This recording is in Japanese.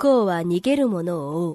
幸は逃げる者を追う。